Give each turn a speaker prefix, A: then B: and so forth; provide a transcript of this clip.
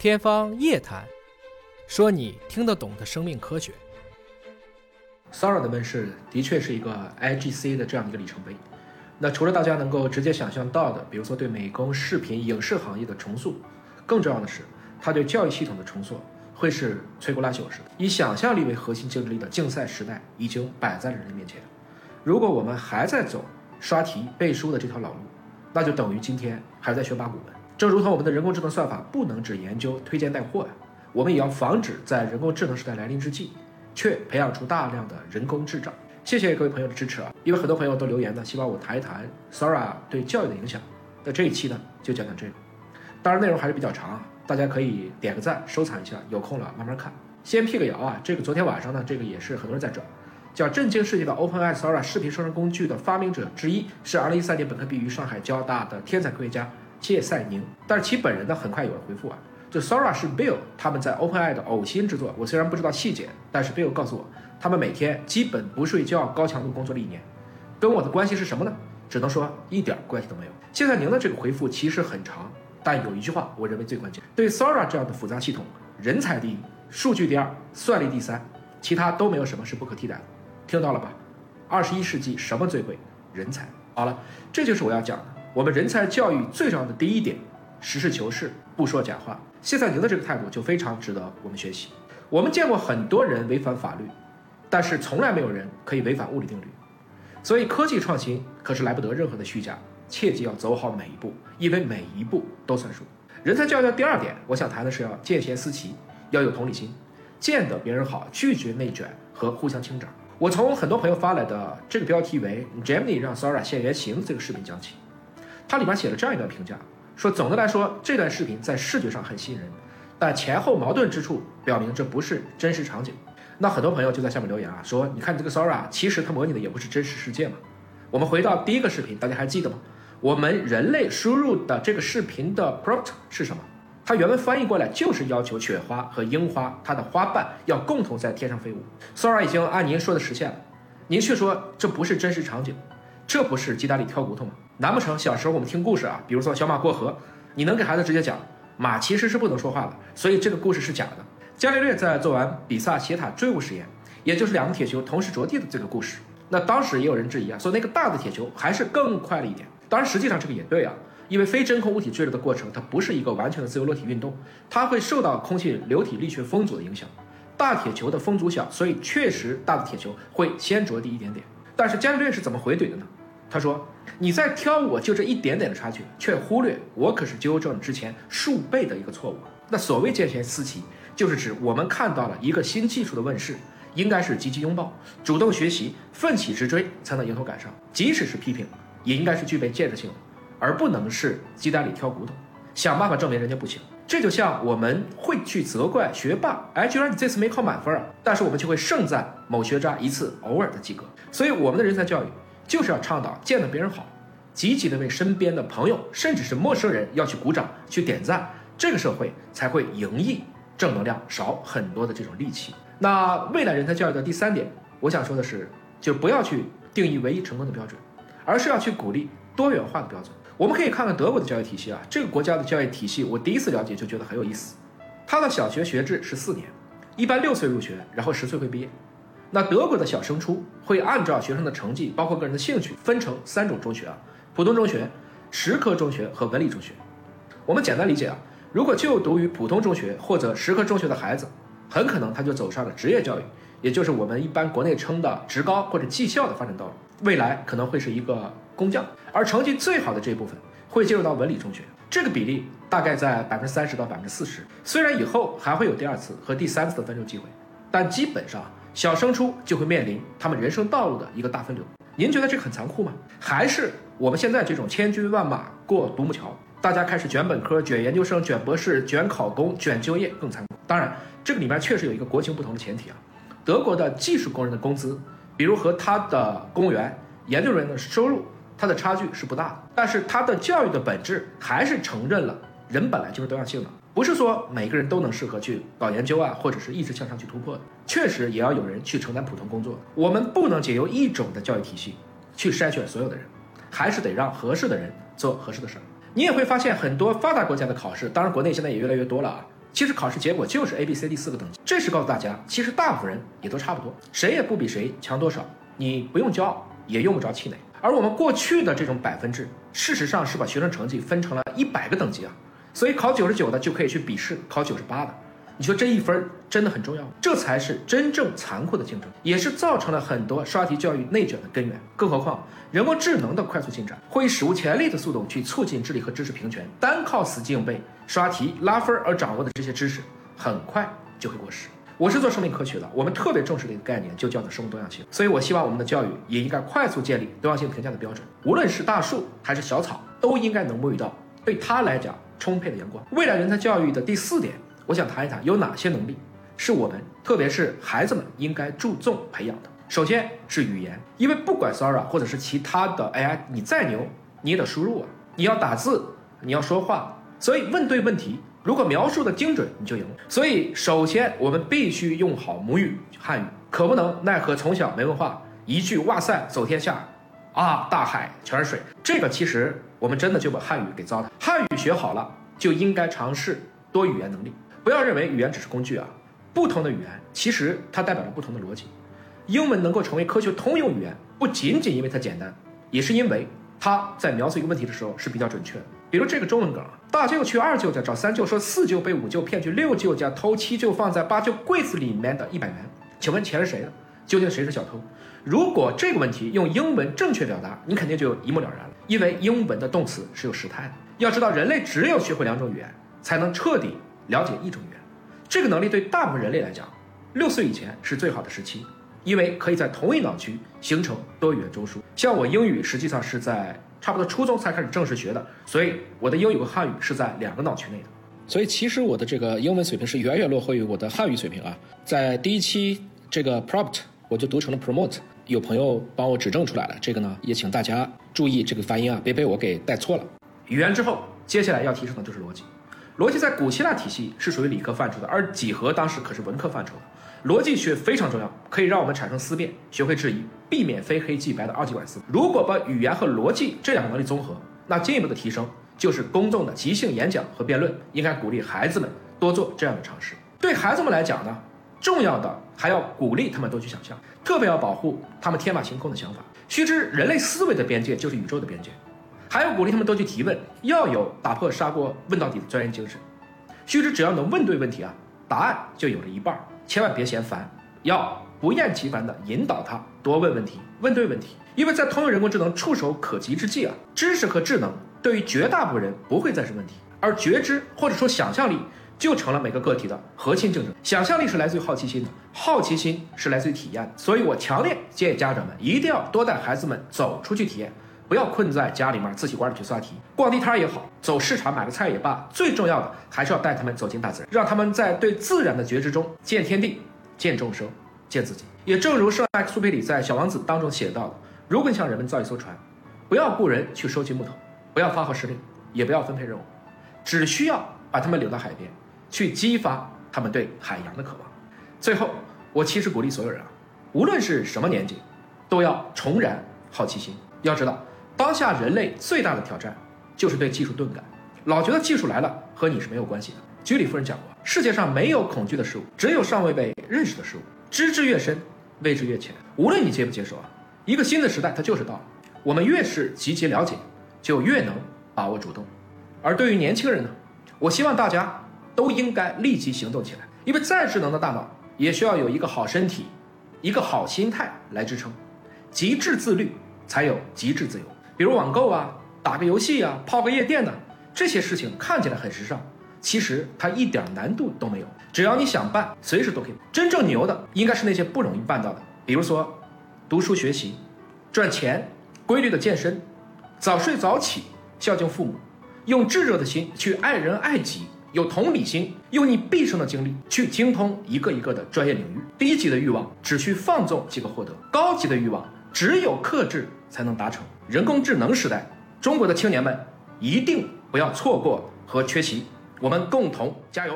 A: 天方夜谭，说你听得懂的生命科学。
B: Sora 的问世的确是一个 IGC 的这样一个里程碑。那除了大家能够直接想象到的，比如说对美工、视频、影视行业的重塑，更重要的是，它对教育系统的重塑，会是摧枯拉朽式的。以想象力为核心竞争力的竞赛时代已经摆在了人类面前。如果我们还在走刷题背书的这条老路，那就等于今天还在学八股文。正如同我们的人工智能算法不能只研究推荐带货呀，我们也要防止在人工智能时代来临之际，却培养出大量的人工智障。谢谢各位朋友的支持啊！因为很多朋友都留言呢，希望我谈一谈 Sora 对教育的影响。那这一期呢，就讲讲这个。当然内容还是比较长啊，大家可以点个赞收藏一下，有空了慢慢看。先辟个谣啊，这个昨天晚上呢，这个也是很多人在转，叫震惊世界的 OpenAI Sora 视频生成工具的发明者之一，是2013年本科毕业于上海交大的天才科学家。谢赛宁，但是其本人呢，很快有人回复啊，就 Sora 是 Bill 他们在 OpenAI 的呕心之作。我虽然不知道细节，但是 Bill 告诉我，他们每天基本不睡觉，高强度工作了一年。跟我的关系是什么呢？只能说一点关系都没有。谢赛宁的这个回复其实很长，但有一句话我认为最关键：对 Sora 这样的复杂系统，人才第一，数据第二，算力第三，其他都没有什么是不可替代的。听到了吧？二十一世纪什么最贵？人才。好了，这就是我要讲的。我们人才教育最重要的第一点，实事求是，不说假话。谢赛宁的这个态度就非常值得我们学习。我们见过很多人违反法律，但是从来没有人可以违反物理定律。所以科技创新可是来不得任何的虚假，切记要走好每一步，因为每一步都算数。人才教育的第二点，我想谈的是要见贤思齐，要有同理心，见得别人好，拒绝内卷和互相清长。我从很多朋友发来的这个标题为 “Gemini 让 Sora 现原形”这个视频讲起。它里面写了这样一段评价，说总的来说，这段视频在视觉上很吸引人，但前后矛盾之处表明这不是真实场景。那很多朋友就在下面留言啊，说你看这个 Sora，其实它模拟的也不是真实世界嘛。我们回到第一个视频，大家还记得吗？我们人类输入的这个视频的 prompt 是什么？它原文翻译过来就是要求雪花和樱花它的花瓣要共同在天上飞舞。Sora 已经按您说的实现了，您却说这不是真实场景。这不是鸡蛋里挑骨头吗？难不成小时候我们听故事啊，比如说小马过河，你能给孩子直接讲马其实是不能说话的，所以这个故事是假的。伽利略在做完比萨斜塔坠物实验，也就是两个铁球同时着地的这个故事，那当时也有人质疑啊，说那个大的铁球还是更快了一点。当然，实际上这个也对啊，因为非真空物体坠落的过程，它不是一个完全的自由落体运动，它会受到空气流体力学风阻的影响。大铁球的风阻小，所以确实大的铁球会先着地一点点。但是伽利略是怎么回怼的呢？他说：“你在挑我就这一点点的差距，却忽略我可是纠正之前数倍的一个错误。那所谓见贤思齐，就是指我们看到了一个新技术的问世，应该是积极拥抱、主动学习、奋起直追，才能迎头赶上。即使是批评，也应该是具备建设性的，而不能是鸡蛋里挑骨头，想办法证明人家不行。这就像我们会去责怪学霸，哎，居然你这次没考满分啊，但是我们却会盛赞某学渣一次偶尔的及格。所以我们的人才教育。”就是要倡导见到别人好，积极的为身边的朋友，甚至是陌生人要去鼓掌、去点赞，这个社会才会盈溢正能量，少很多的这种戾气。那未来人才教育的第三点，我想说的是，就不要去定义唯一成功的标准，而是要去鼓励多元化的标准。我们可以看看德国的教育体系啊，这个国家的教育体系，我第一次了解就觉得很有意思。他的小学学制是四年，一般六岁入学，然后十岁会毕业。那德国的小升初会按照学生的成绩，包括个人的兴趣，分成三种中学啊：普通中学、实科中学和文理中学。我们简单理解啊，如果就读于普通中学或者实科中学的孩子，很可能他就走上了职业教育，也就是我们一般国内称的职高或者技校的发展道路，未来可能会是一个工匠。而成绩最好的这一部分会进入到文理中学，这个比例大概在百分之三十到百分之四十。虽然以后还会有第二次和第三次的分流机会，但基本上。小升初就会面临他们人生道路的一个大分流，您觉得这个很残酷吗？还是我们现在这种千军万马过独木桥，大家开始卷本科、卷研究生、卷博士、卷考公、卷就业更残酷？当然，这个里面确实有一个国情不同的前提啊。德国的技术工人的工资，比如和他的公务员、研究人员的收入，它的差距是不大的。但是它的教育的本质还是承认了人本来就是多样性的。不是说每个人都能适合去搞研究啊，或者是一直向上去突破的，确实也要有人去承担普通工作。我们不能仅由一种的教育体系去筛选所有的人，还是得让合适的人做合适的事儿。你也会发现很多发达国家的考试，当然国内现在也越来越多了啊，其实考试结果就是 A、B、C、D 四个等级。这是告诉大家，其实大部分人也都差不多，谁也不比谁强多少。你不用骄傲，也用不着气馁。而我们过去的这种百分制，事实上是把学生成绩分成了一百个等级啊，所以考九十九的就可以去笔试考九十八的。你说这一分真的很重要吗？这才是真正残酷的竞争，也是造成了很多刷题教育内卷的根源。更何况，人工智能的快速进展会以史无前例的速度去促进智力和知识平权。单靠死记硬背、刷题拉分而掌握的这些知识，很快就会过时。我是做生命科学的，我们特别重视的一个概念就叫做生物多样性。所以我希望我们的教育也应该快速建立多样性评价的标准。无论是大树还是小草，都应该能沐浴到对他来讲充沛的阳光。未来人才教育的第四点。我想谈一谈有哪些能力是我们，特别是孩子们应该注重培养的。首先是语言，因为不管 Sora 或者是其他的 AI，你再牛，你也得输入啊，你要打字，你要说话，所以问对问题，如果描述的精准，你就赢。所以首先我们必须用好母语汉语，可不能奈何从小没文化，一句哇塞走天下，啊大海全是水，这个其实我们真的就把汉语给糟蹋。汉语学好了，就应该尝试多语言能力。不要认为语言只是工具啊，不同的语言其实它代表着不同的逻辑。英文能够成为科学通用语言，不仅仅因为它简单，也是因为它在描述一个问题的时候是比较准确的。比如这个中文梗，大舅去二舅家找三舅，说四舅被五舅骗去六舅家偷七舅放在八舅柜子里面的一百元，请问钱是谁的？究竟谁是小偷？如果这个问题用英文正确表达，你肯定就一目了然了，因为英文的动词是有时态的。要知道，人类只有学会两种语言，才能彻底。了解一种语言，这个能力对大部分人类来讲，六岁以前是最好的时期，因为可以在同一脑区形成多语言中枢。像我英语实际上是在差不多初中才开始正式学的，所以我的英语和汉语是在两个脑区内的。所以其实我的这个英文水平是远远落后于我的汉语水平啊。在第一期这个 prompt 我就读成了 promote，有朋友帮我指正出来了。这个呢，也请大家注意这个发音啊，别被我给带错了。语言之后，接下来要提升的就是逻辑。逻辑在古希腊体系是属于理科范畴的，而几何当时可是文科范畴的。逻辑学非常重要，可以让我们产生思辨，学会质疑，避免非黑即白的二极管思。如果把语言和逻辑这两个能力综合，那进一步的提升就是公众的即兴演讲和辩论。应该鼓励孩子们多做这样的尝试。对孩子们来讲呢，重要的还要鼓励他们多去想象，特别要保护他们天马行空的想法。须知人类思维的边界就是宇宙的边界。还要鼓励他们多去提问，要有打破砂锅问到底的钻研精神。须知，只要能问对问题啊，答案就有了一半。千万别嫌烦，要不厌其烦地引导他多问问题，问对问题。因为在通用人工智能触手可及之际啊，知识和智能对于绝大部分人不会再是问题，而觉知或者说想象力就成了每个个体的核心竞争。想象力是来自于好奇心的，好奇心是来自于体验。所以我强烈建议家长们一定要多带孩子们走出去体验。不要困在家里面自习馆里去刷题，逛地摊也好，走市场买个菜也罢，最重要的还是要带他们走进大自然，让他们在对自然的觉知中见天地、见众生、见自己。也正如圣埃克苏佩里在《小王子》当中写到的：如果你想人们造一艘船，不要雇人去收集木头，不要发号施令，也不要分配任务，只需要把他们留到海边，去激发他们对海洋的渴望。最后，我其实鼓励所有人啊，无论是什么年纪，都要重燃好奇心。要知道。当下人类最大的挑战就是对技术钝感，老觉得技术来了和你是没有关系的。居里夫人讲过，世界上没有恐惧的事物，只有尚未被认识的事物。知之越深，未知越浅。无论你接不接受啊，一个新的时代它就是到了。我们越是积极了解，就越能把握主动。而对于年轻人呢，我希望大家都应该立即行动起来，因为再智能的大脑也需要有一个好身体，一个好心态来支撑。极致自律才有极致自由。比如网购啊，打个游戏啊，泡个夜店呢，这些事情看起来很时尚，其实它一点难度都没有。只要你想办，随时都可以。真正牛的应该是那些不容易办到的，比如说读书学习、赚钱、规律的健身、早睡早起、孝敬父母，用炙热的心去爱人爱己，有同理心，用你毕生的精力去精通一个一个的专业领域。低级的欲望只需放纵即可获得，高级的欲望只有克制才能达成。人工智能时代，中国的青年们一定不要错过和缺席，我们共同加油。